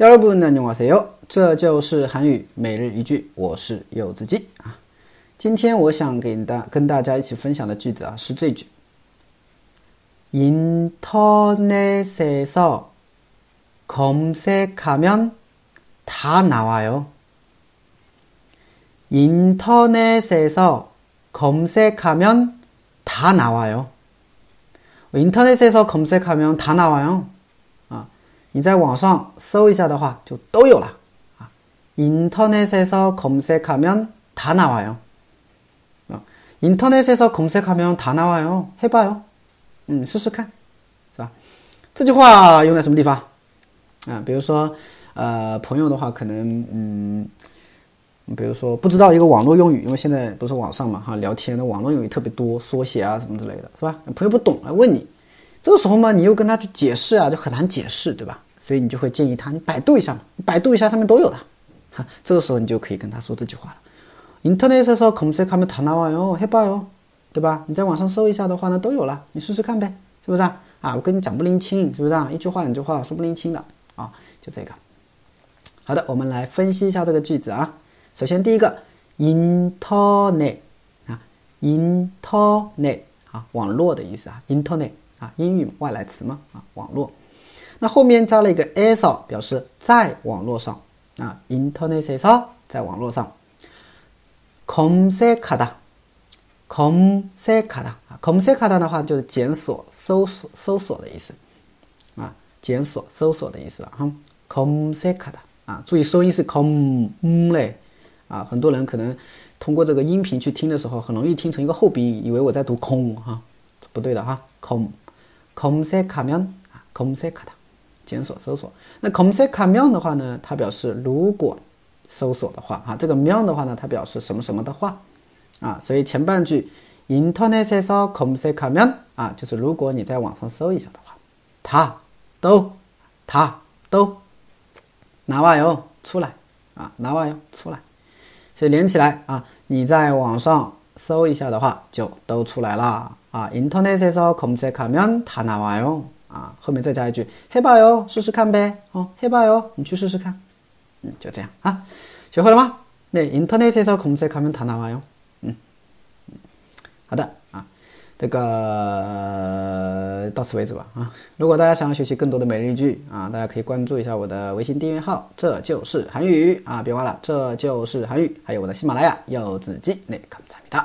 여러분 안녕하세요. 这就是韩语每日一句，我是柚子鸡啊。今天我想给大跟大家一起分享的句子啊是这句： 인터넷에서 검색하면 다 나와요. 인터넷에서 검색하면 다 나와요. 인터넷에서 검색하면 다 나와요. 啊，你在网上搜一下的话，就都有了啊。 인터넷에서 검색하면 다 나와요. 어, 인터넷에서 검색하면 다 나와요. 해봐요. 嗯，试试看，是吧？这句话用在什么地方？啊，比如说，呃，朋友的话，可能，嗯，比如说不知道一个网络用语，因为现在不是网上嘛，哈，聊天的网络用语特别多，缩写啊什么之类的，是吧？朋友不懂来问你，这个时候嘛，你又跟他去解释啊，就很难解释，对吧？ 所以你就会建议他，你百度一下嘛，你百度一下上面都有的，哈，这个时候你就可以跟他说这句话了。인터넷에서검색하면다나와 요， 해봐 요。 对吧？你在网上搜一下的话呢，都有了，你试试看呗，是不是啊？啊，我跟你讲不拎清，是不是啊？一句话两句话说不拎清的啊，就这个。好的，我们来分析一下这个句子啊。首先第一个，internet 啊，internet 啊，网络的意思啊，internet 啊，英语外来词嘛啊，网络。 那后面加了一个 eso，表示在网络上啊，internet에서在网络上。검색하 다。 검색하 다， 검색하 다的话就是检索、搜索、搜索的意思，啊，检索、搜索的意思了哈。검색하 다， 啊，注意收音是 com 嘞，啊，很多人可能通过这个音频去听的时候，很容易听成一个后鼻音，以为我在读空哈，不对的哈。검검색하 면， 啊，검색하 다， 检索、搜索。那검색하면的话呢，它表示如果搜索的话，啊，这个면的话呢，它表示什么什么的话。啊，所以前半句，internet에서 검색하면啊，就是如果你在网上搜一下的话，它都它都拿와요出来啊，拿와요出来，所以连起来啊，你在网上搜一下的话，就都出来了啊。internet에서 검색하면 다나와요 啊，后面再加一句해봐 요， 试试看呗哦，해봐 요， 你去试试看，嗯，就这样啊，学会了吗？네인터넷에서검색하면다나와요好的啊，这个到此为止吧啊！如果大家想要学习更多的每日一句啊，大家可以关注一下我的微信订阅号，这就是韩语啊！别忘了，这就是韩语，还有我的喜马拉雅柚子鸡那个参与的。